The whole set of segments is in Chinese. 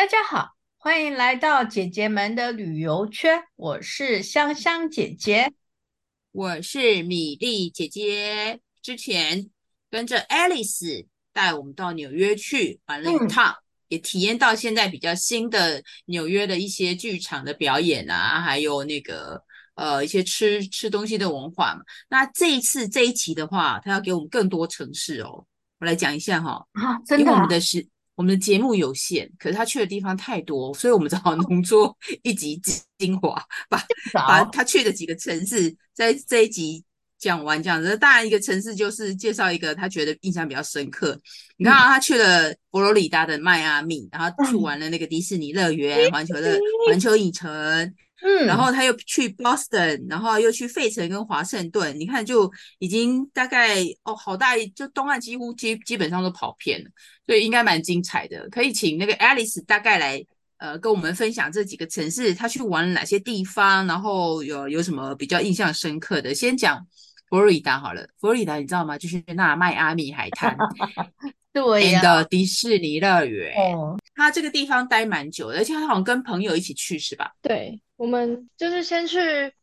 大家好，欢迎来到姐姐们的旅游圈。我是香香姐姐，我是米粒姐姐。之前跟着 Alice 带我们到纽约去玩了一趟，嗯、也体验到现在比较新的纽约的一些剧场的表演啊，还有那个呃一些吃吃东西的文化嘛。那这一次这一集的话，他要给我们更多城市哦。我来讲一下哈，啊，真的、啊，因为我们的是。我们的节目有限，可是他去的地方太多，所以我们只好浓缩一集精华，把把他去的几个城市在这一集讲完。这样子，当然一个城市就是介绍一个他觉得印象比较深刻。嗯、你看啊，他去了佛罗里达的迈阿密，然后去玩了那个迪士尼乐园、环、嗯、球乐环球影城。嗯，然后他又去 Boston，然后又去费城跟华盛顿，你看就已经大概哦，好大，就东岸几乎基基本上都跑偏了，所以应该蛮精彩的。可以请那个 Alice 大概来呃跟我们分享这几个城市，他去玩了哪些地方，然后有有什么比较印象深刻的。先讲佛罗里达好了，佛罗里达你知道吗？就是那迈阿密海滩。对呀，的迪士尼乐园，哦，他这个地方待蛮久的，而且他好像跟朋友一起去，是吧？对，我们就是先去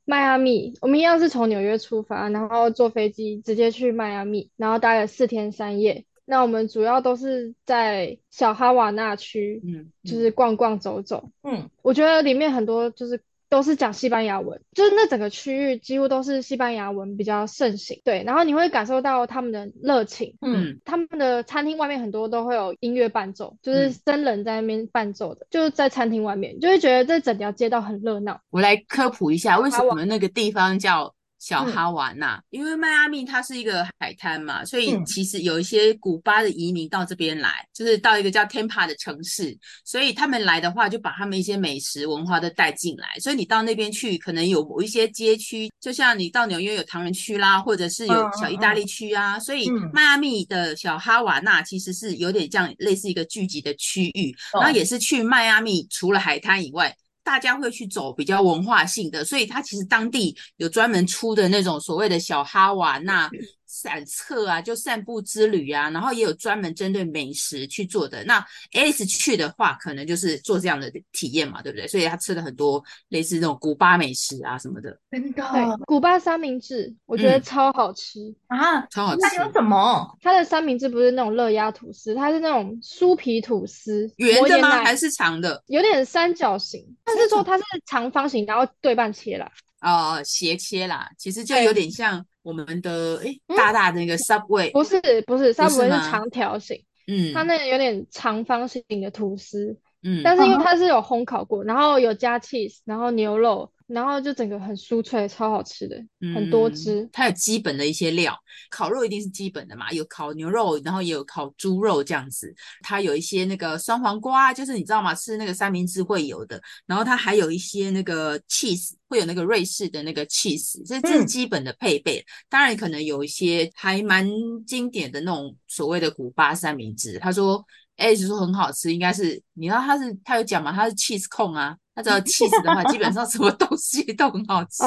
迈阿密，我们一样是从纽约出发，然后坐飞机直接去迈阿密，然后待了四天三夜。那我们主要都是在小哈瓦那区，嗯，就是逛逛走走，嗯，我觉得里面很多就是。都是讲西班牙文，就是那整个区域几乎都是西班牙文比较盛行，对，然后你会感受到他们的热情，嗯，他们的餐厅外面很多都会有音乐伴奏，就是真人在那边伴奏的，嗯、就是在餐厅外面，就会觉得这整条街道很热闹。我来科普一下，为什么那个地方叫小哈瓦那，嗯、因为迈阿密它是一个海滩嘛，所以其实有一些古巴的移民到这边来，嗯、就是到一个叫 Tampa 的城市，所以他们来的话就把他们一些美食文化都带进来，所以你到那边去，可能有某一些街区，就像你到纽约有唐人区啦，或者是有小意大利区啊，嗯、所以迈阿密的小哈瓦那其实是有点像类似一个聚集的区域，嗯、然后也是去迈阿密除了海滩以外。大家会去走比较文化性的，所以它其实当地有专门出的那种所谓的小哈瓦那。散策啊，就散步之旅啊，然后也有专门针对美食去做的。那 Alice 去的话，可能就是做这样的体验嘛，对不对？所以他吃了很多类似那种古巴美食啊什么的。真的，对，古巴三明治，我觉得超好吃、嗯、啊，超好吃。它有什么？它的三明治不是那种热压吐司，它是那种酥皮吐司，圆的吗？还是长的？有点三角形，但是说它是长方形，然后对半切啦。哦，斜切啦，其实就有点像。我们的诶，大大的那个 Subway、嗯、不是不是 Subway 是长条形，嗯，它那个有点长方形的吐司，嗯，但是因为它是有烘烤过，然后有加 cheese，然后牛肉。然后就整个很酥脆，超好吃的，嗯、很多汁。它有基本的一些料，烤肉一定是基本的嘛，有烤牛肉，然后也有烤猪肉这样子。它有一些那个酸黄瓜，就是你知道吗？吃那个三明治会有的。然后它还有一些那个 cheese，会有那个瑞士的那个 cheese，这这是基本的配备。嗯、当然可能有一些还蛮经典的那种所谓的古巴三明治。他说，哎，就说很好吃，应该是你知道他是他有讲嘛？他是 cheese 控啊。他只要 cheese 的话，基本上什么东西都很好吃。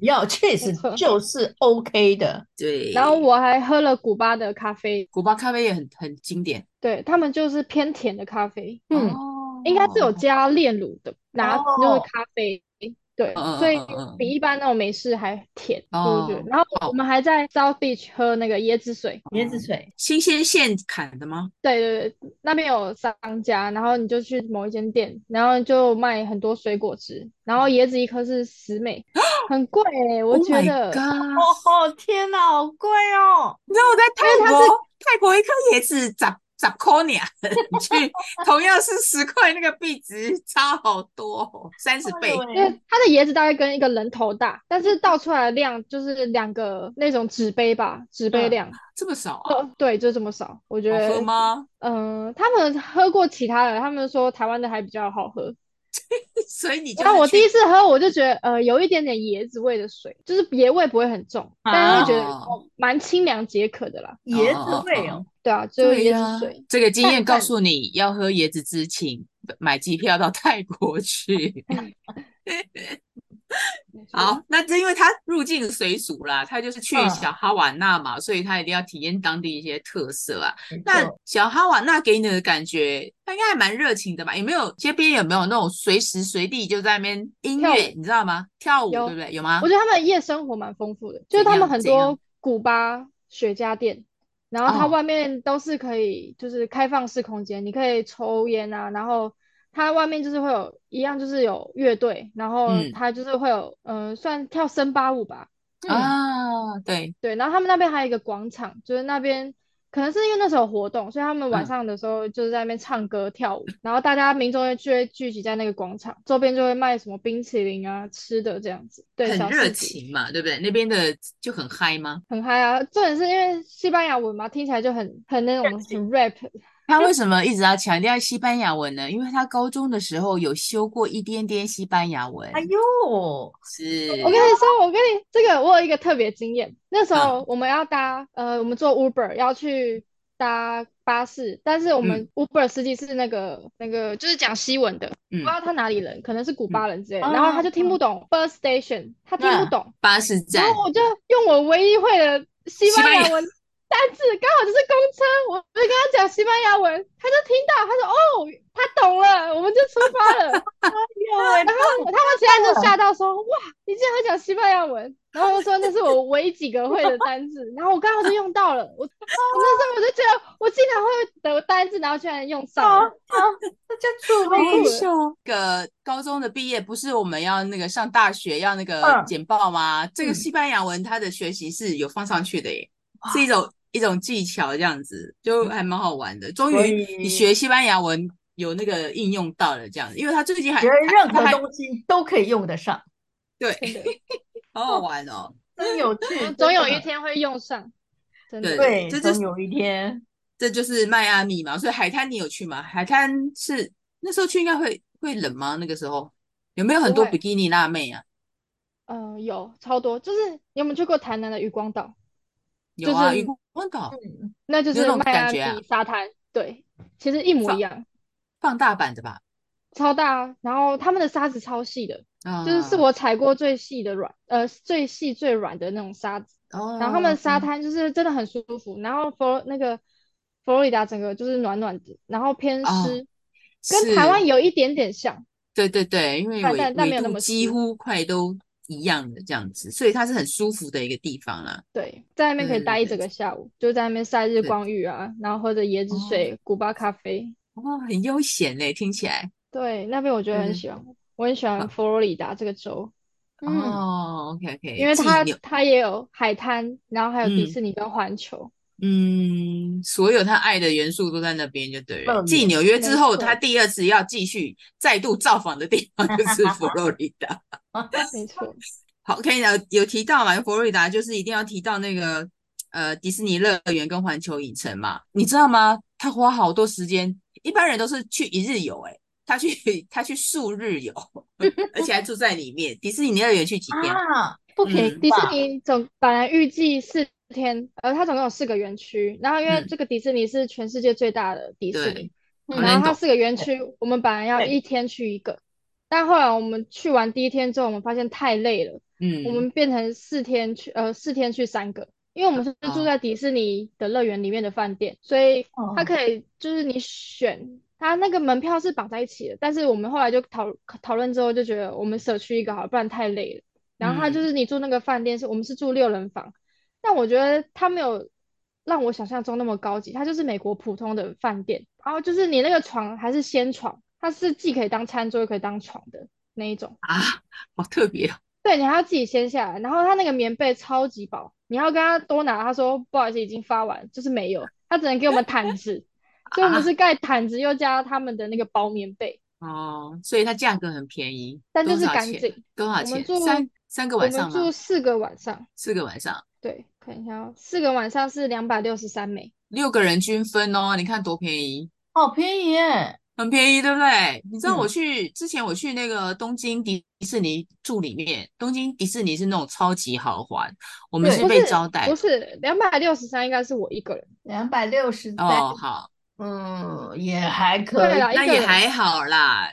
要 cheese 就是 OK 的，对。然后我还喝了古巴的咖啡，古巴咖啡也很很经典。对，他们就是偏甜的咖啡，嗯，应该是有加炼乳的，拿就是咖啡。对，所以比一般那种美式还甜，对不对？然后我们还在 South Beach 喝那个椰子水，椰子水新鲜现砍的吗？对对对，那边有商家，然后你就去某一间店，然后就卖很多水果汁，然后椰子一颗是十美，很贵哎，我觉得。哦天哪，好贵哦！你知道我在泰国，泰国一颗椰子咋？十块呢？你去同样是十块，那个币值差好多，三十倍。因为它的椰子大概跟一个人头大，但是倒出来的量就是两个那种纸杯吧，纸杯量。嗯、这么少啊？对，就这么少。我觉得。好喝吗？嗯、呃，他们喝过其他的，他们说台湾的还比较好喝。所以你就，那我第一次喝，我就觉得呃有一点点椰子味的水，就是椰味不会很重，啊、但是会觉得蛮清凉解渴的啦。椰子味哦，对啊，就是椰子水。这个经验告诉你要喝椰子之前买机票到泰国去。好，那这因为他入境随俗啦，他就是去小哈瓦那嘛，嗯、所以他一定要体验当地一些特色啊。那小哈瓦那给你的感觉，他应该还蛮热情的吧？有没有街边有没有那种随时随地就在那边音乐，你知道吗？跳舞有对不对？有吗？我觉得他们的夜生活蛮丰富的，就是他们很多古巴雪茄店，然后它外面都是可以就是开放式空间，哦、你可以抽烟啊，然后。它外面就是会有一样，就是有乐队，然后它就是会有，嗯、呃，算跳森巴舞吧。啊，对对，然后他们那边还有一个广场，就是那边可能是因为那时候有活动，所以他们晚上的时候就是在那边唱歌跳舞，嗯、然后大家民众就会聚集在那个广场周边，就会卖什么冰淇淋啊、吃的这样子。对，很热情嘛，对不对？那边的就很嗨吗？很嗨啊！重点是因为西班牙文嘛，听起来就很很那种很 rap。他为什么一直要强调西班牙文呢？因为他高中的时候有修过一点点西班牙文。哎呦，是我跟你说，我跟你这个我有一个特别经验。那时候我们要搭、嗯、呃，我们坐 Uber 要去搭巴士，但是我们 Uber 司机是那个、嗯、那个就是讲西文的，嗯、不知道他哪里人，可能是古巴人之类的，嗯、然后他就听不懂 bus station，他听不懂、嗯、巴士站，然后我就用我唯一会的西班牙文。单字刚好就是公车，我就跟他讲西班牙文，他就听到，他说哦，他懂了，我们就出发了。哎呦，然后他们其他人就吓到说，哇，你竟然会讲西班牙文？然后我说那是我唯一几个会的单字，然后我刚好就用到了，我 那时候我就觉得我经常会得单字，然后居然用上了，那叫出名。个高中的毕业不是我们要那个上大学要那个简报吗？这个西班牙文它的学习是有放上去的耶，是一种。一种技巧这样子就还蛮好玩的，终于你学西班牙文有那个应用到了这样子，因为他最近还觉得任何东西都可以用得上，对，好好玩哦，真有趣，总有一天会用上，真的对，这总有一天，这就是迈阿密嘛，所以海滩你有去吗？海滩是那时候去应该会会冷吗？那个时候有没有很多比基尼辣妹啊？嗯，有超多，就是你有没有去过台南的渔光岛？有啊，渔光岛，那就是迈阿密沙滩，对，其实一模一样，放大版的吧，超大，然后他们的沙子超细的，就是是我踩过最细的软，呃，最细最软的那种沙子，然后他们沙滩就是真的很舒服，然后佛那个佛罗里达整个就是暖暖的，然后偏湿，跟台湾有一点点像，对对对，因为纬纬度几乎快都。一样的这样子，所以它是很舒服的一个地方啦。对，在那边可以待一整个下午，就在那边晒日光浴啊，然后喝着椰子水、哦、古巴咖啡，哇、哦，很悠闲嘞，听起来。对，那边我觉得很喜欢，嗯、我很喜欢佛罗里达这个州。哦、嗯、哦，OK OK，因为它它也有海滩，然后还有迪士尼跟环球。嗯嗯，所有他爱的元素都在那边，就对了。继纽约之后，他第二次要继续再度造访的地方就是佛罗里达。没错。好，可以有有提到嘛？佛罗里达就是一定要提到那个呃迪士尼乐园跟环球影城嘛？你知道吗？他花好多时间，一般人都是去一日游，哎他去他去数日游，而且还住在里面。迪士尼乐园去几天啊？不可以。迪士尼总本来预计是。天，呃，它总共有四个园区，然后因为这个迪士尼是全世界最大的迪士尼，嗯、然后它四个园区，我们本来要一天去一个，但后来我们去完第一天之后，我们发现太累了，嗯，我们变成四天去，呃，四天去三个，因为我们是住在迪士尼的乐园里面的饭店，哦、所以它可以就是你选，它那个门票是绑在一起的，但是我们后来就讨讨论之后就觉得我们舍去一个好，不然太累了，然后它就是你住那个饭店是我们是住六人房。但我觉得它没有让我想象中那么高级，它就是美国普通的饭店，然后就是你那个床还是掀床，它是既可以当餐桌又可以当床的那一种啊，好特别哦。对，你还要自己掀下来，然后它那个棉被超级薄，你要跟他多拿，他说不好意思已经发完，就是没有，他只能给我们毯子，所以我们是盖毯子又加他们的那个薄棉被哦，所以它价格很便宜，但就是干净。多少钱？我们住三三个晚上我们住四个晚上，四个晚上，对。看一下哦，四个晚上是两百六十三美，六个人均分哦，你看多便宜，好便宜耶，很便宜，对不对？你知道我去、嗯、之前我去那个东京迪士尼住里面，东京迪士尼是那种超级豪华，我们是被招待，不是两百六十三，应该是我一个人，两百六十三哦，好，嗯，也还可以，那也还好啦。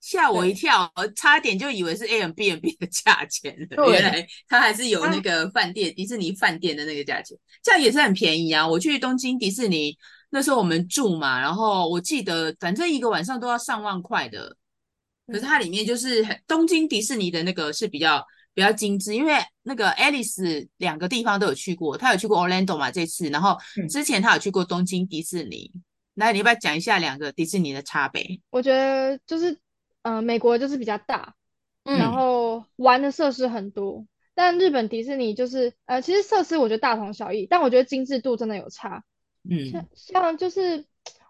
吓我一跳，我差点就以为是 Airbnb 的价钱了。原来它还是有那个饭店，迪士尼饭店的那个价钱，这样也是很便宜啊。我去东京迪士尼那时候我们住嘛，然后我记得反正一个晚上都要上万块的。可是它里面就是很东京迪士尼的那个是比较比较精致，因为那个 Alice 两个地方都有去过，他有去过 Orlando 嘛这次，然后之前他有去过东京迪士尼。那，你要不要讲一下两个迪士尼的差别？我觉得就是。呃，美国就是比较大，嗯、然后玩的设施很多，但日本迪士尼就是呃，其实设施我觉得大同小异，但我觉得精致度真的有差。嗯，像像就是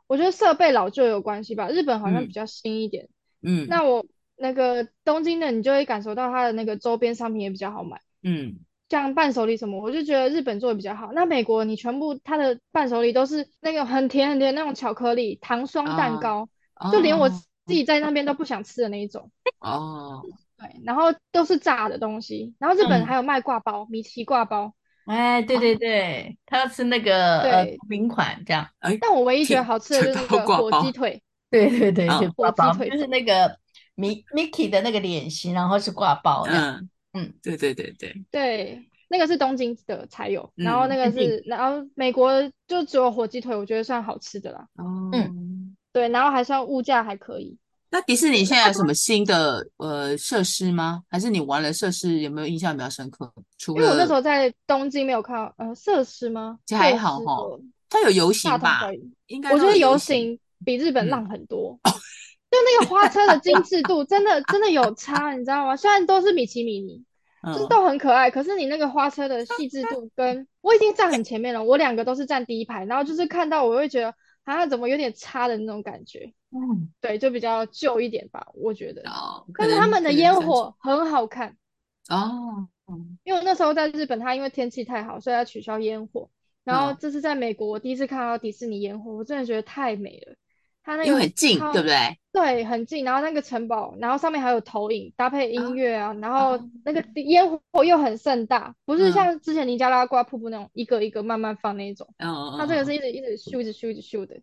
我觉得设备老旧有关系吧，日本好像比较新一点。嗯，那我那个东京的，你就会感受到它的那个周边商品也比较好买。嗯，像伴手礼什么，我就觉得日本做的比较好。那美国你全部它的伴手礼都是那个很甜很甜那种巧克力糖霜蛋糕，哦、就连我。自己在那边都不想吃的那一种。哦，对，然后都是炸的东西，然后日本还有卖挂包，米奇挂包，哎，对对对，他要吃那个对。名款这样，但我唯一觉得好吃的就是那个火鸡腿，对对对，火鸡腿就是那个米 Mickey 的那个脸型，然后是挂包，嗯嗯，对对对对对，那个是东京的才有，然后那个是，然后美国就只有火鸡腿，我觉得算好吃的啦，哦，嗯。对，然后还算物价还可以。那迪士尼现在有什么新的呃设施吗？还是你玩的设施有没有印象比较深刻？除了因为我那时候在东京没有看到呃设施吗？其实还好哈，它有游行吧？应该我觉得游行比日本浪很多。嗯、就那个花车的 精致度真的真的有差，你知道吗？虽然都是米奇米妮，就是都很可爱，可是你那个花车的细致度跟我已经站很前面了，我两个都是站第一排，然后就是看到我会觉得。啊，怎么有点差的那种感觉？嗯，对，就比较旧一点吧，我觉得。哦，但是他们的烟火很好看哦。因为我那时候在日本，它因为天气太好，所以要取消烟火。然后这是在美国，我第一次看到迪士尼烟火，我真的觉得太美了。它那个很近，对不对？对，很近。然后那个城堡，然后上面还有投影，搭配音乐啊，然后那个烟火又很盛大，不是像之前尼加拉瓜瀑布那种一个一个慢慢放那种。嗯，它这个是一直一直咻，一直咻，一直咻的，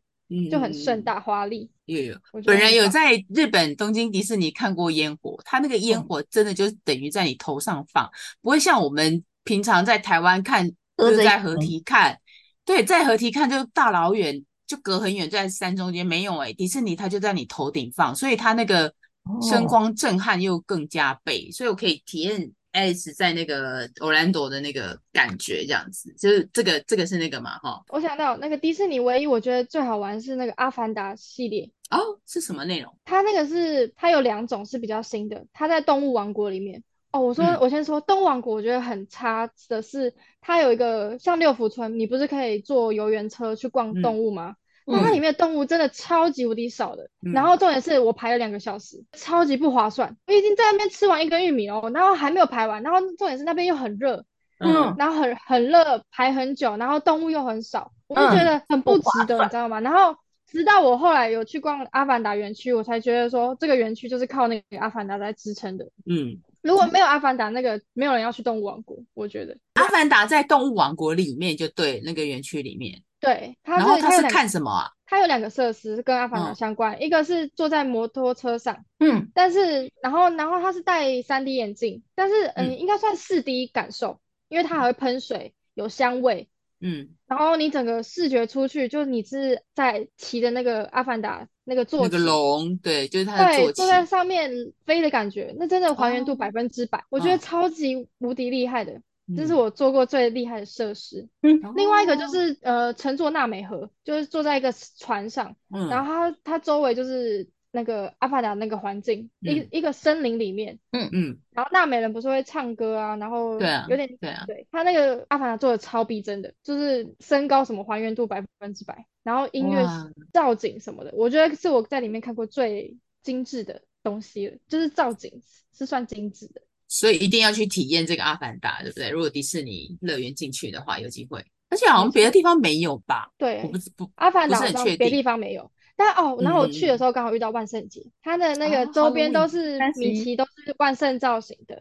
就很盛大华丽。有有，本人有在日本东京迪士尼看过烟火，它那个烟火真的就等于在你头上放，不会像我们平常在台湾看，就是在河堤看，对，在河堤看就大老远。就隔很远，在山中间没有哎、欸，迪士尼它就在你头顶放，所以它那个声光震撼又更加倍，哦、所以我可以体验 Alice 在那个 Orlando 的那个感觉，这样子，就是这个这个是那个嘛哈。我想到那个迪士尼唯一我觉得最好玩是那个阿凡达系列哦，是什么内容？它那个是它有两种是比较新的，它在动物王国里面哦。我说、嗯、我先说东王国，我觉得很差的是它有一个像六福村，你不是可以坐游园车去逛动物吗？它里面的动物真的超级无敌少的，嗯、然后重点是我排了两个小时，超级不划算。我已经在那边吃完一根玉米哦，然后还没有排完，然后重点是那边又很热，嗯，然后很很热，排很久，然后动物又很少，我就觉得很不值得，嗯、你知道吗？然后直到我后来有去逛阿凡达园区，我才觉得说这个园区就是靠那个阿凡达来支撑的。嗯，如果没有阿凡达，那个没有人要去动物王国，我觉得阿凡达在动物王国里面就对，那个园区里面。对，它然后它是看什么啊？它有两个设施跟阿凡达相关，嗯、一个是坐在摩托车上，嗯，但是然后然后它是戴三 D 眼镜，但是嗯，嗯应该算四 D 感受，因为它还会喷水，有香味，嗯，然后你整个视觉出去，就是你是在骑的那个阿凡达那个坐骑，那个龙，对，就是它的坐坐在上面飞的感觉，那真的还原度百分之百，哦、我觉得超级无敌厉害的。这是我做过最厉害的设施。嗯，另外一个就是呃，乘坐纳美河，就是坐在一个船上，嗯，然后它它周围就是那个阿凡达那个环境，一一个森林里面，嗯嗯，然后纳美人不是会唱歌啊，然后对啊，有点对啊，对，他那个阿凡达做的超逼真的，就是身高什么还原度百分之百，然后音乐造景什么的，我觉得是我在里面看过最精致的东西了，就是造景是算精致的。所以一定要去体验这个阿凡达，对不对？如果迪士尼乐园进去的话，有机会。而且好像别的地方没有吧？对，我不不阿凡达，别的地方没有。但哦，然后我去的时候刚好遇到万圣节，嗯、它的那个周边都是米奇，都是万圣造型的，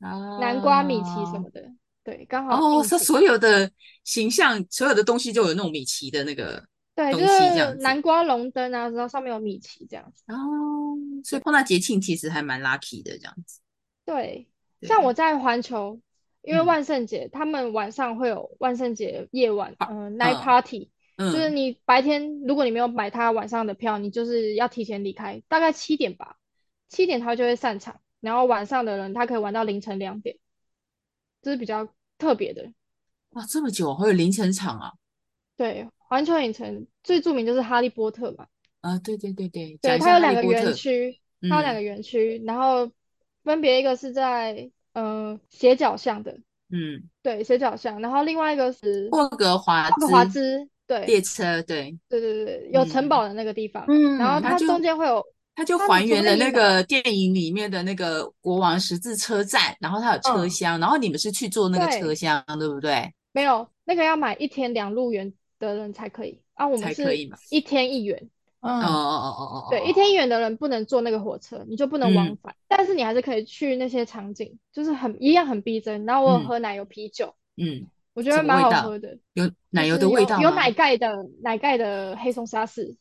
啊，南瓜米奇什么的。对，刚好哦，它所有的形象，所有的东西就有那种米奇的那个。对，就是南瓜龙灯啊，然后上面有米奇这样子。哦，所以碰到节庆其实还蛮 lucky 的这样子。对，像我在环球，因为万圣节，他们晚上会有万圣节夜晚，嗯，night party，就是你白天如果你没有买他晚上的票，你就是要提前离开，大概七点吧，七点他就会散场，然后晚上的人他可以玩到凌晨两点，这是比较特别的。哇，这么久还有凌晨场啊？对，环球影城最著名就是哈利波特嘛。啊，对对对对，对，它有两个园区，它有两个园区，然后分别一个是在呃斜角巷的，嗯，对，斜角巷，然后另外一个是霍格华霍格华兹，对，列车，对，对对对，有城堡的那个地方，嗯，然后它中间会有，它就还原了那个电影里面的那个国王十字车站，然后它有车厢，然后你们是去坐那个车厢，对不对？没有，那个要买一天两路元的人才可以啊，我们是一天一元。哦哦哦哦哦，对，一天一。元的人不能坐那个火车，你就不能往返，但是你还是可以去那些场景，就是很一样很逼真。然后我有喝奶油啤酒，嗯，我觉得蛮好喝的，有奶油的味道，有奶盖的奶盖的黑松沙士。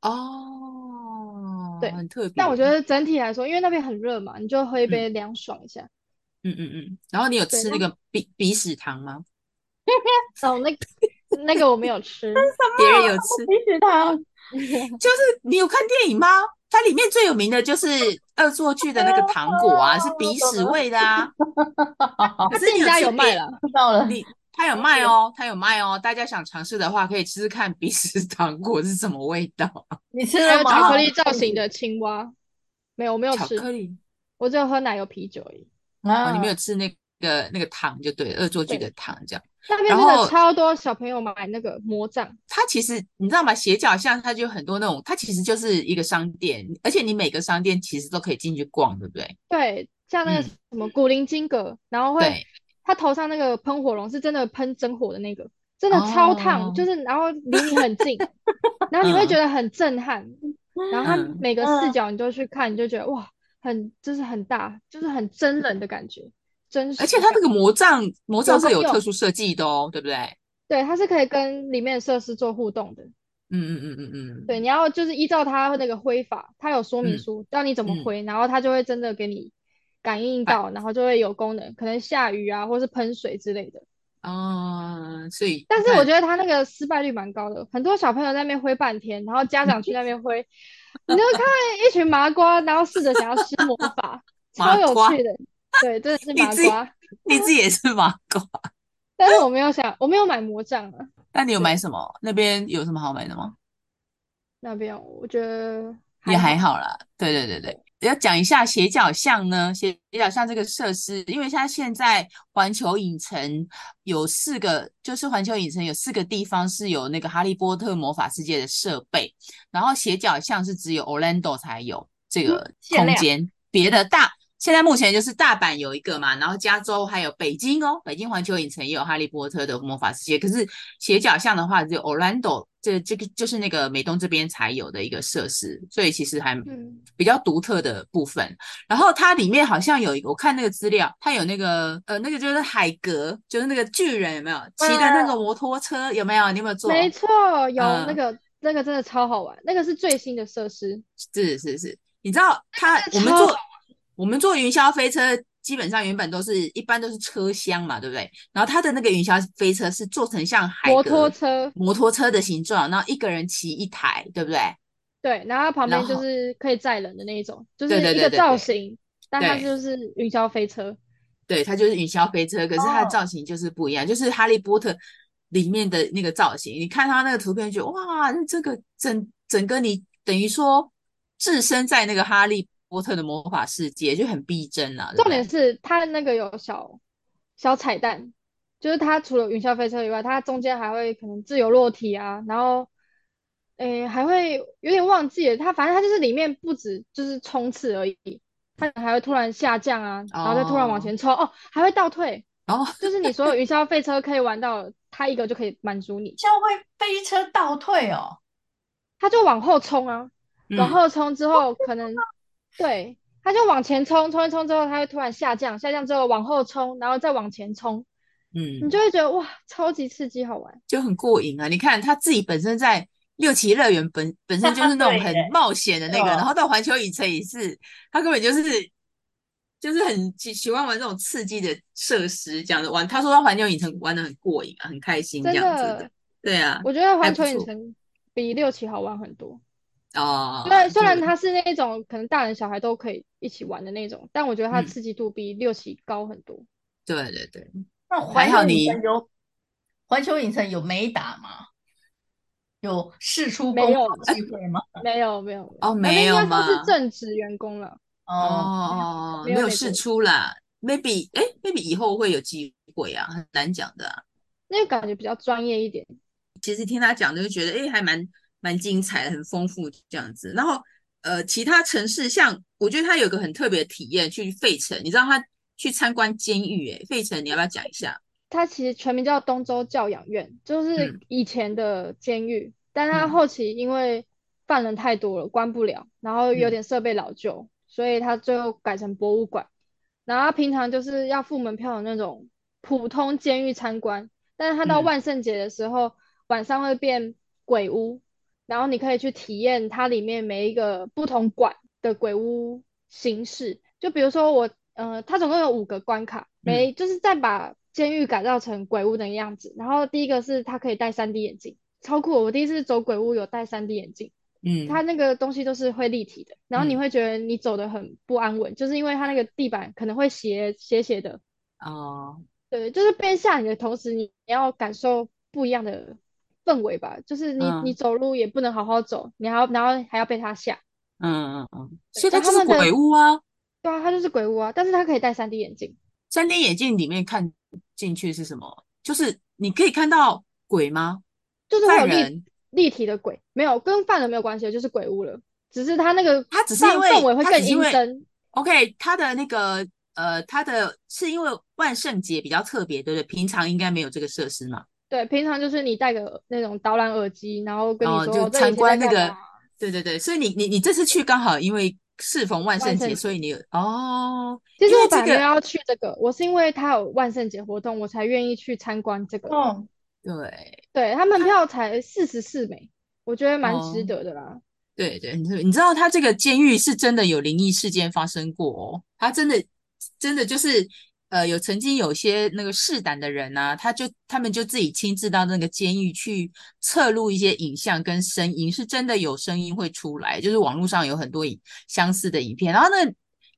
哦，对，很特别。但我觉得整体来说，因为那边很热嘛，你就喝一杯凉爽一下。嗯嗯嗯。然后你有吃那个鼻鼻屎糖吗？哦，那那个我没有吃，别人有吃鼻屎糖。就是你有看电影吗？它里面最有名的就是恶作剧的那个糖果啊，是鼻屎味的啊。可是你家有卖了，知道了。你他有卖哦，他有卖哦。大家想尝试的话，可以吃吃看鼻屎糖果是什么味道。你吃了巧克力造型的青蛙？没有，我没有吃巧克力，我只有喝奶油啤酒而已。哦，你没有吃那个那个糖就对，恶作剧的糖这样。那边真的超多小朋友买那个魔杖，它其实你知道吗？斜角巷它就很多那种，它其实就是一个商店，而且你每个商店其实都可以进去逛，对不对？对，像那个什么古灵精阁，嗯、然后会它头上那个喷火龙是真的喷真火的那个，真的超烫，哦、就是然后离你很近，然后你会觉得很震撼，嗯、然后它每个视角你都去看，你就觉得哇，很就是很大，就是很真人的感觉。真实而且它那个魔杖，魔杖是有特殊设计的哦，对不对？对，它是可以跟里面的设施做互动的。嗯嗯嗯嗯嗯。对，你要就是依照它那个挥法，它有说明书，教你怎么挥，然后它就会真的给你感应到，然后就会有功能，可能下雨啊，或是喷水之类的。哦，所以。但是我觉得他那个失败率蛮高的，很多小朋友在那边挥半天，然后家长去那边挥，你就看一群麻瓜，然后试着想要施魔法，超有趣的。对，真的是 麻瓜。你自己也是麻瓜，但是我没有想，我没有买魔杖啊。那你有买什么？那边有什么好买的吗？那边我觉得也还好啦。对对对对，要讲一下斜角巷呢。斜角巷这个设施，因为它现在环球影城有四个，就是环球影城有四个地方是有那个哈利波特魔法世界的设备，然后斜角巷是只有 Orlando 才有这个空间，别的大。现在目前就是大阪有一个嘛，然后加州还有北京哦，北京环球影城也有哈利波特的魔法世界。可是斜角巷的话，只有 Orlando 这这个就是那个美东这边才有的一个设施，所以其实还比较独特的部分。嗯、然后它里面好像有一个，我看那个资料，它有那个呃那个就是海格，就是那个巨人有没有骑的那个摩托车有没有？你有没有坐？没错，有那个、嗯、那个真的超好玩，那个是最新的设施。是是是，你知道它我们坐。我们坐云霄飞车，基本上原本都是一般都是车厢嘛，对不对？然后它的那个云霄飞车是做成像海摩托车摩托车的形状，然后一个人骑一台，对不对？对，然后它旁边就是可以载人的那一种，就是一个造型，但它就是云霄飞车。对，它就是云霄飞车，可是它的造型就是不一样，哦、就是哈利波特里面的那个造型。你看它那个图片，就哇，这个整整个你等于说置身在那个哈利波特的魔法世界就很逼真啊！重点是它那个有小小彩蛋，就是它除了云霄飞车以外，它中间还会可能自由落体啊，然后诶还会有点忘记了，它反正它就是里面不止就是冲刺而已，它还会突然下降啊，然后再突然往前冲哦，哦，还会倒退哦，就是你所有云霄飞车可以玩到，它一个就可以满足你。就会飞车倒退哦，它就往后冲啊，嗯、往后冲之后可能。对，他就往前冲，冲一冲之后，他会突然下降，下降之后往后冲，然后再往前冲，嗯，你就会觉得哇，超级刺激，好玩，就很过瘾啊！你看他自己本身在六旗乐园本 本身就是那种很冒险的那个，然后到环球影城也是，他根本就是就是很喜喜欢玩这种刺激的设施，这样子玩。他说他环球影城玩的很过瘾啊，很开心这样子的。对啊，我觉得环球影城比六旗好玩很多哦。虽然虽然它是那种可能大人小孩都可以一起玩的那种，但我觉得它刺激度比六旗高很多。对对对，那环球影城有环球影城有没打吗？有试出没有机会吗？没有没有哦，没有吗？是正职员工了哦哦，没有试出啦。Maybe 哎，Maybe 以后会有机会啊，很难讲的啊。那个感觉比较专业一点。其实听他讲的就觉得哎，还蛮蛮精彩的，很丰富这样子。然后呃，其他城市像我觉得他有个很特别的体验，去费城，你知道他去参观监狱哎，费城你要不要讲一下？它其实全名叫东州教养院，就是以前的监狱，嗯、但它后期因为犯人太多了，关不了，然后有点设备老旧，嗯、所以它最后改成博物馆。然后它平常就是要付门票的那种普通监狱参观，但是它到万圣节的时候、嗯、晚上会变鬼屋，然后你可以去体验它里面每一个不同馆的鬼屋形式。就比如说我，呃，它总共有五个关卡，每、嗯、就是再把。监狱改造成鬼屋的样子，然后第一个是它可以戴 3D 眼镜，超酷！我第一次走鬼屋有戴 3D 眼镜，嗯，它那个东西都是会立体的，然后你会觉得你走得很不安稳，嗯、就是因为它那个地板可能会斜斜斜的。哦，对，就是边吓你的同时，你要感受不一样的氛围吧，就是你、嗯、你走路也不能好好走，你还要然后还要被他吓。嗯嗯嗯，所以它就是鬼屋啊。对啊，它就是鬼屋啊，但是它可以戴 3D 眼镜。3D 眼镜里面看。进去是什么？就是你可以看到鬼吗？就是会有立立体的鬼，没有跟犯人没有关系，就是鬼屋了。只是他那个他只是因为氛围会更阴森。OK，他的那个呃，他的是因为万圣节比较特别，对不对？平常应该没有这个设施嘛？对，平常就是你戴个那种导览耳机，然后跟你说、哦、就参观那个。对对对，所以你你你这次去刚好因为。适逢万圣节，所以你有哦。其实我本来要去这个，我是因为它有万圣节活动，我才愿意去参观这个。哦，对，对它门票才四十四美，我觉得蛮值得的啦。哦、对对，你知道它这个监狱是真的有灵异事件发生过哦，它真的真的就是。呃，有曾经有些那个试胆的人啊，他就他们就自己亲自到那个监狱去测录一些影像跟声音，是真的有声音会出来，就是网络上有很多影相似的影片。然后那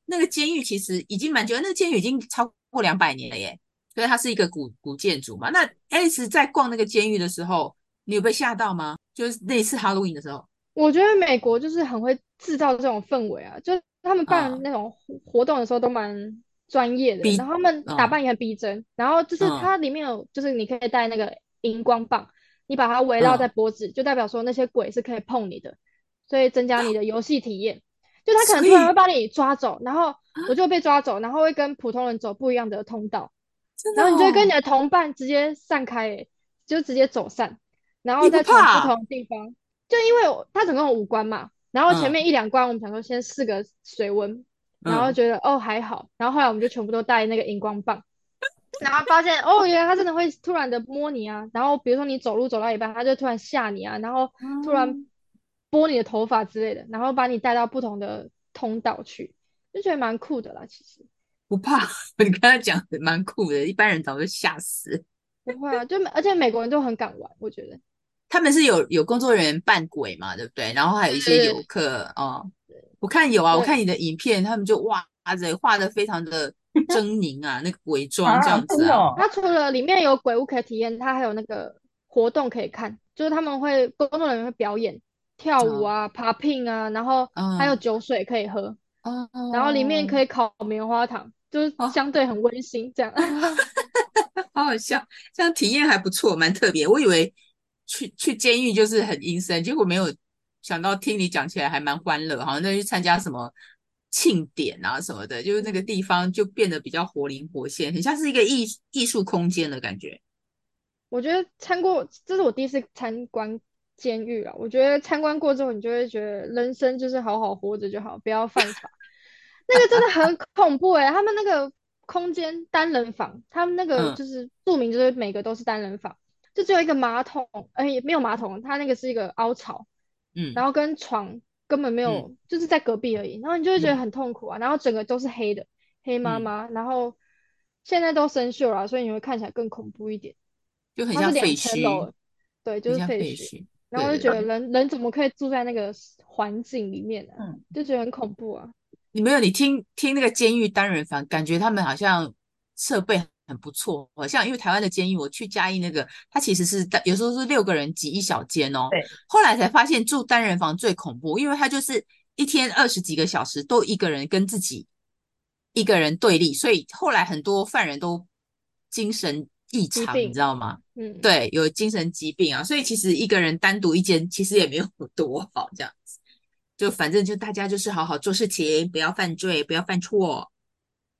那个监狱其实已经蛮久，那个监狱已经超过两百年了耶，所以它是一个古古建筑嘛。那 Alice 在逛那个监狱的时候，你有被吓到吗？就是那次 Halloween 的时候，我觉得美国就是很会制造这种氛围啊，就他们办那种活动的时候都蛮。专业的，然后他们打扮也很逼真，哦、然后就是它里面有，就是你可以带那个荧光棒，你把它围绕在脖子，哦、就代表说那些鬼是可以碰你的，所以增加你的游戏体验。就他可能突然会把你抓走，然后我就被抓走，然后会跟普通人走不一样的通道，哦、然后你就会跟你的同伴直接散开，就直接走散，然后再去不同的地方。就因为它总共有五关嘛，然后前面一两关我们想说先试个水温。然后觉得、嗯、哦还好，然后后来我们就全部都带那个荧光棒，然后发现哦原来他真的会突然的摸你啊，然后比如说你走路走到一半，他就突然吓你啊，然后突然拨你的头发之类的，然后把你带到不同的通道去，就觉得蛮酷的啦。其实不怕，你刚才讲的蛮酷的，一般人早就吓死。不会啊，就而且美国人都很敢玩，我觉得他们是有有工作人员扮鬼嘛，对不对？然后还有一些游客哦。我看有啊，我看你的影片，他们就哇塞，画的非常的 狰狞啊，那个鬼妆这样子啊。它除了里面有鬼屋可以体验，它还有那个活动可以看，就是他们会工作人员会表演跳舞啊、爬 pin 啊，然后还有酒水可以喝，嗯、然后里面可以烤棉花糖，就是相对很温馨这样。哦、好好笑，这样体验还不错，蛮特别。我以为去去监狱就是很阴森，结果没有。想到听你讲起来还蛮欢乐，好像那去参加什么庆典啊什么的，就是那个地方就变得比较活灵活现，很像是一个艺艺术空间的感觉。我觉得参过，这是我第一次参观监狱啊。我觉得参观过之后，你就会觉得人生就是好好活着就好，不要犯法。那个真的很恐怖哎、欸，他们那个空间单人房，他们那个就是著名就是每个都是单人房。就只有一个马桶，哎，也没有马桶，它那个是一个凹槽，嗯，然后跟床根本没有，嗯、就是在隔壁而已，然后你就会觉得很痛苦啊，嗯、然后整个都是黑的，黑麻麻，嗯、然后现在都生锈了，所以你会看起来更恐怖一点，就很像废墟，对，就是废墟，然后就觉得人人怎么可以住在那个环境里面呢？嗯，就觉得很恐怖啊。你没有，你听听那个监狱单人房，感觉他们好像设备。很不错，好像因为台湾的监狱，我去嘉义那个，它其实是有时候是六个人挤一小间哦。对。后来才发现住单人房最恐怖，因为他就是一天二十几个小时都一个人跟自己一个人对立，所以后来很多犯人都精神异常，你知道吗？嗯，对，有精神疾病啊，所以其实一个人单独一间其实也没有多好，这样子，就反正就大家就是好好做事情，不要犯罪，不要犯错，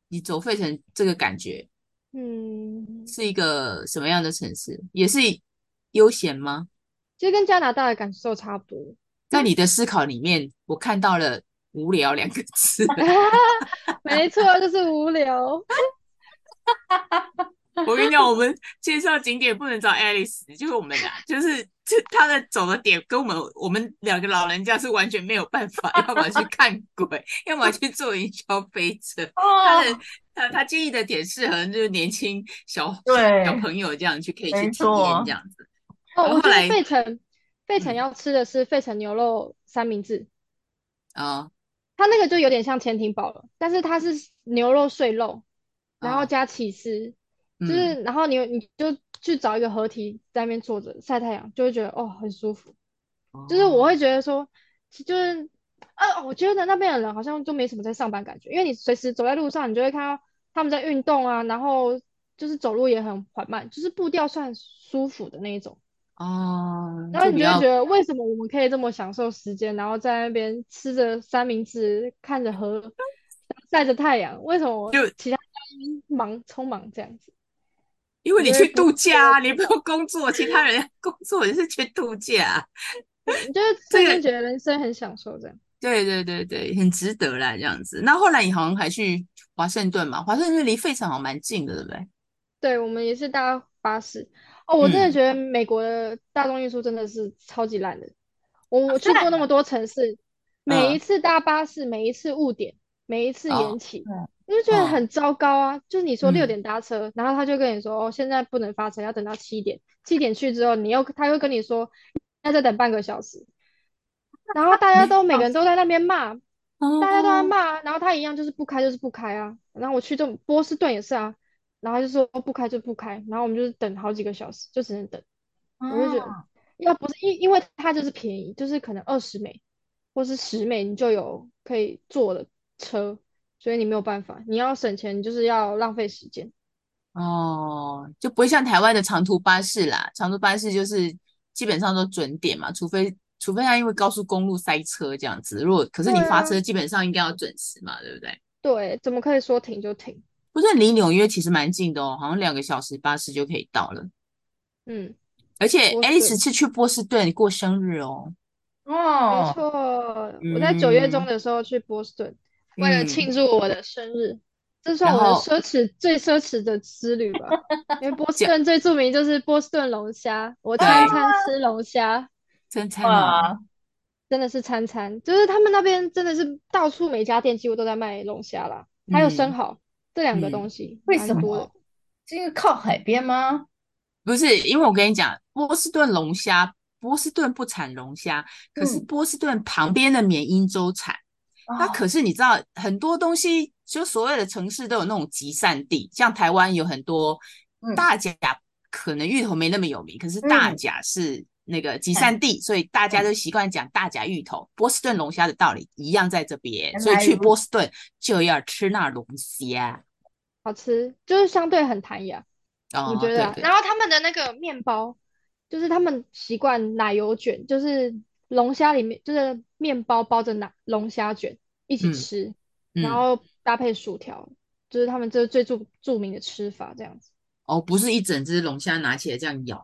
你走费城这个感觉。嗯，是一个什么样的城市？也是悠闲吗？其实跟加拿大的感受差不多。在你的思考里面，我看到了“无聊”两个字。没错，就是无聊。我跟你讲，我们介绍景点不能找 Alice，就是我们俩，就是就他的走的点跟我们我们两个老人家是完全没有办法，要么去看鬼，要么去坐云霄飞车。哦、他的他他建议的点适合就是年轻小小朋友这样去可以去体验这样子。哦，我觉得费城费城要吃的是费城牛肉三明治啊，嗯、它那个就有点像潜艇堡了，但是它是牛肉碎肉，然后加起司。就是，然后你你就去找一个合体在那边坐着晒太阳，就会觉得哦很舒服。哦、就是我会觉得说，就是呃，我觉得那边的人好像就没什么在上班感觉，因为你随时走在路上，你就会看到他们在运动啊，然后就是走路也很缓慢，就是步调算舒服的那一种。哦。然后你就会觉得为什么我们可以这么享受时间，然后在那边吃着三明治，看着河，晒着太阳，为什么就其他人忙匆忙这样子？因为你去度假，啊你不用工作，其他人工作，你是去度假，你就是真的觉得人生很享受这样。对对对对，很值得啦，这样子。那后来你好像还去华盛顿嘛？华盛顿离费城好像蛮近的，对不对？对，我们也是搭巴士。哦，我真的觉得美国的大众运输真的是超级烂的。我我去过那么多城市，每一次搭巴士，每一次误点，每一次延期。你就觉得很糟糕啊！哦、就是你说六点搭车，嗯、然后他就跟你说哦，现在不能发车，要等到七点。七点去之后，你又他又跟你说要再等半个小时。然后大家都每个人都在那边骂，哦、大家都在骂，然后他一样就是不开就是不开啊。然后我去这种波士顿也是啊，然后就说不开就不开，然后我们就是等好几个小时，就只能等。哦、我就觉得要不是因因为它就是便宜，就是可能二十美或是十美，你就有可以坐的车。所以你没有办法，你要省钱，就是要浪费时间。哦，就不会像台湾的长途巴士啦，长途巴士就是基本上都准点嘛，除非除非它因为高速公路塞车这样子。如果可是你发车，基本上应该要准时嘛，对，啊、对不对？对，怎么可以说停就停？不是离纽约其实蛮近的哦，好像两个小时巴士就可以到了。嗯，而且 Alice 是去波士顿过生日哦。哦，没错，我在九月中的时候去波士顿。为了庆祝我的生日，嗯、这算我的奢侈最奢侈的之旅吧。因为波士顿最著名就是波士顿龙虾，我餐餐吃龙虾，餐餐啊，真的是餐餐，就是他们那边真的是到处每家店几乎都在卖龙虾啦，嗯、还有生蚝这两个东西。为什么？这个靠海边吗？不是，因为我跟你讲，波士顿龙虾，波士顿不产龙虾，可是波士顿旁边的缅因州产。那可是你知道，很多东西就所谓的城市都有那种集散地，像台湾有很多大甲，可能芋头没那么有名，可是大甲是那个集散地，所以大家都习惯讲大甲芋头。波士顿龙虾的道理一样在这边，所以去波士顿就要吃那龙虾，好吃，就是相对很弹牙，我觉得。然后他们的那个面包，就是他们习惯奶油卷，就是。龙虾里面就是面包包着拿龙虾卷一起吃，嗯嗯、然后搭配薯条，就是他们这最著著名的吃法这样子。哦，不是一整只龙虾拿起来这样咬，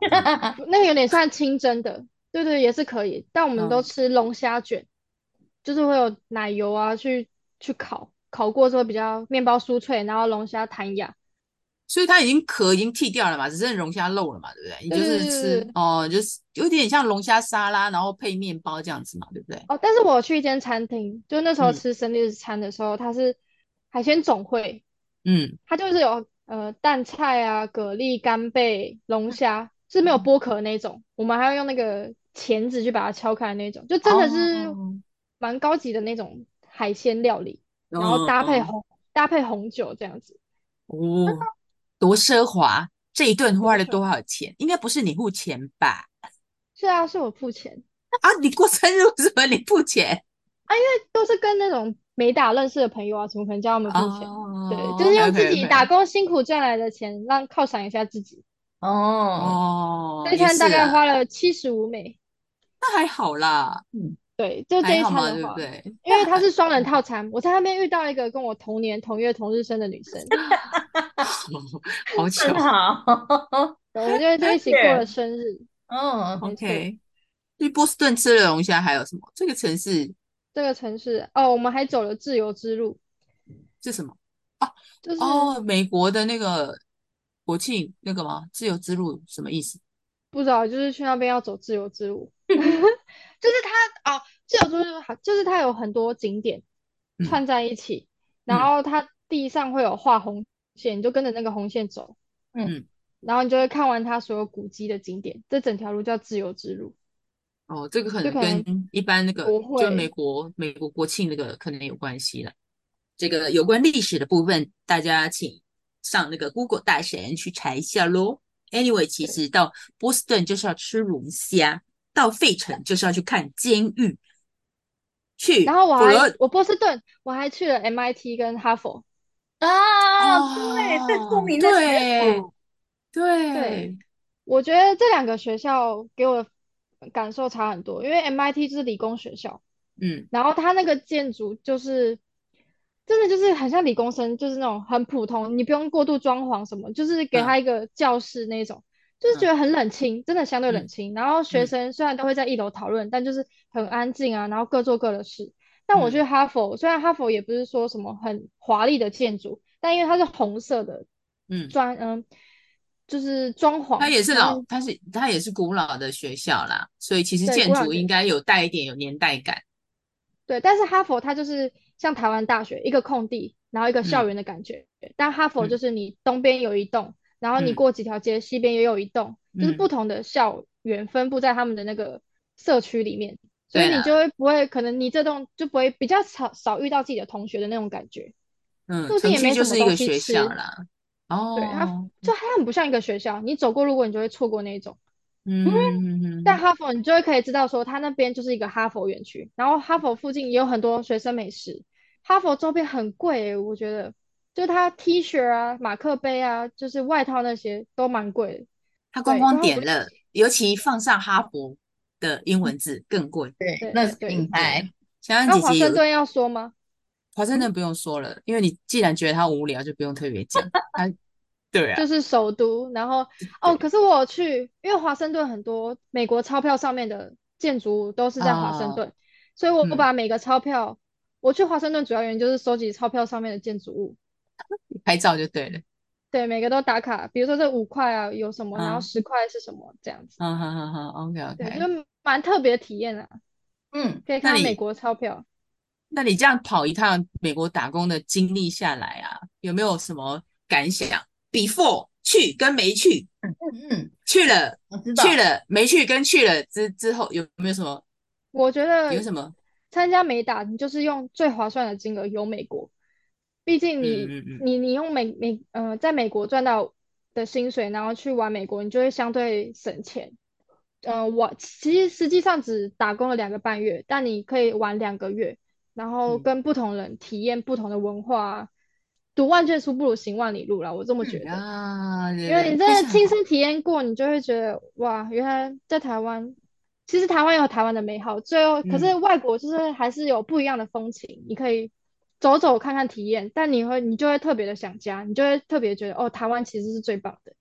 那个有点像清蒸的，对对，也是可以。但我们都吃龙虾卷，哦、就是会有奶油啊去去烤，烤过之后比较面包酥脆，然后龙虾弹牙。所以它已经壳已经剃掉了嘛，只剩龙虾肉了嘛，对不对？你就是吃哦，就是有点像龙虾沙拉，然后配面包这样子嘛，对不对？哦，但是我去一间餐厅，就那时候吃生日餐的时候，它是海鲜总会，嗯，它就是有呃淡菜啊、蛤蜊、干贝、龙虾，是没有剥壳那种，我们还要用那个钳子去把它敲开那种，就真的是蛮高级的那种海鲜料理，然后搭配红搭配红酒这样子，哦。多奢华！这一顿花了多少钱？应该不是你付钱吧？是啊，是我付钱啊！你过生日为什么你付钱啊？因为都是跟那种没打认识的朋友啊，怎么可能叫他们付钱？哦、对，就是用自己打工辛苦赚来的钱，okay, okay. 让犒赏一下自己。哦哦，这一餐大概花了七十五美，那还好啦。嗯。对，就这一餐的话，对对？因为它是双人套餐，我在那边遇到一个跟我同年同月同日生的女生，好巧，好，我们就就一起过了生日。嗯，OK。去波士顿吃了龙虾，还有什么？这个城市，这个城市哦，我们还走了自由之路，是什么？哦，就是哦，美国的那个国庆那个吗？自由之路什么意思？不知道，就是去那边要走自由之路。就是它哦，自由之路好，就是它有很多景点串在一起，嗯、然后它地上会有画红线，你就跟着那个红线走，嗯，然后你就会看完它所有古迹的景点。这整条路叫自由之路。哦，这个可能跟一般那个就美国美国国庆那个可能有关系了。这个有关历史的部分，大家请上那个 Google 大神去查一下喽。Anyway，其实到波士顿就是要吃龙虾。到费城就是要去看监狱，去，然后我还我波士顿我还去了 MIT 跟哈佛啊，哦、对，最出名的学府，对。对，我觉得这两个学校给我感受差很多，因为 MIT 就是理工学校，嗯，然后它那个建筑就是真的就是很像理工生，就是那种很普通，你不用过度装潢什么，就是给他一个教室那种。嗯。就是觉得很冷清，嗯、真的相对冷清。然后学生虽然都会在一楼讨论，嗯、但就是很安静啊，然后各做各的事。但我去哈佛，嗯、虽然哈佛也不是说什么很华丽的建筑，但因为它是红色的，嗯，砖，嗯，就是装潢。它也是老，它是它也是古老的学校啦，所以其实建筑应该有带一点有年代感。对，但是哈佛它就是像台湾大学一个空地，然后一个校园的感觉。嗯、但哈佛就是你东边有一栋。然后你过几条街，嗯、西边也有一栋，就是不同的校园分布在他们的那个社区里面，嗯、所以你就会不会，可能你这栋就不会比较少少遇到自己的同学的那种感觉。嗯，附近也没什么东西吃啦。哦，对，它就它很不像一个学校，你走过路过你就会错过那种。嗯。在哈佛，你就会可以知道说，它那边就是一个哈佛园区，然后哈佛附近也有很多学生美食。哈佛周边很贵、欸，我觉得。就它 T 恤啊、马克杯啊，就是外套那些都蛮贵的。他光光点了，尤其放上哈佛的英文字更贵。对，那是品牌。香香姐姐，华盛顿要说吗？华盛顿不用说了，因为你既然觉得它无聊，就不用特别讲。它 对啊，就是首都。然后哦，可是我去，因为华盛顿很多美国钞票上面的建筑物都是在华盛顿，所以我不把每个钞票，我去华盛顿主要原因就是收集钞票上面的建筑物。拍照就对了，对，每个都打卡。比如说这五块啊有什么，嗯、然后十块是什么这样子。嗯哼哼哼，OK OK，对，就蛮特别的体验啊。嗯，可以看到美国钞票那。那你这样跑一趟美国打工的经历下来啊，有没有什么感想？Before 去跟没去，嗯嗯，去了，去了没去跟去了之之后有没有什么？我觉得有什么？参加美打，你就是用最划算的金额游美国。毕竟你、嗯嗯、你你用美美呃在美国赚到的薪水，然后去玩美国，你就会相对省钱。呃，我其实实际上只打工了两个半月，但你可以玩两个月，然后跟不同人体验不同的文化。读、嗯、万卷书不如行万里路啦，我这么觉得。啊，因为你真的亲身体验过，你就会觉得哇，原来在台湾，其实台湾有台湾的美好，最后可是外国就是还是有不一样的风情，嗯、你可以。走走看看体验，但你会你就会特别的想家，你就会特别觉得哦，台湾其实是最棒的。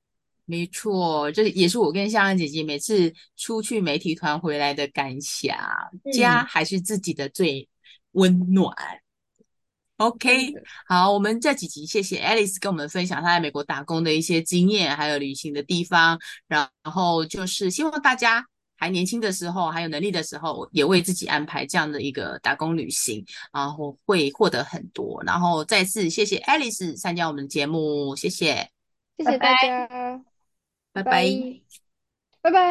没错，这也是我跟香香姐姐每次出去媒体团回来的感想，嗯、家还是自己的最温暖。OK，好，我们这几集谢谢 Alice 跟我们分享她在美国打工的一些经验，还有旅行的地方。然后就是希望大家还年轻的时候，还有能力的时候，也为自己安排这样的一个打工旅行，然后会获得很多。然后再次谢谢 Alice 参加我们的节目，谢谢，谢谢大家，拜拜，拜拜。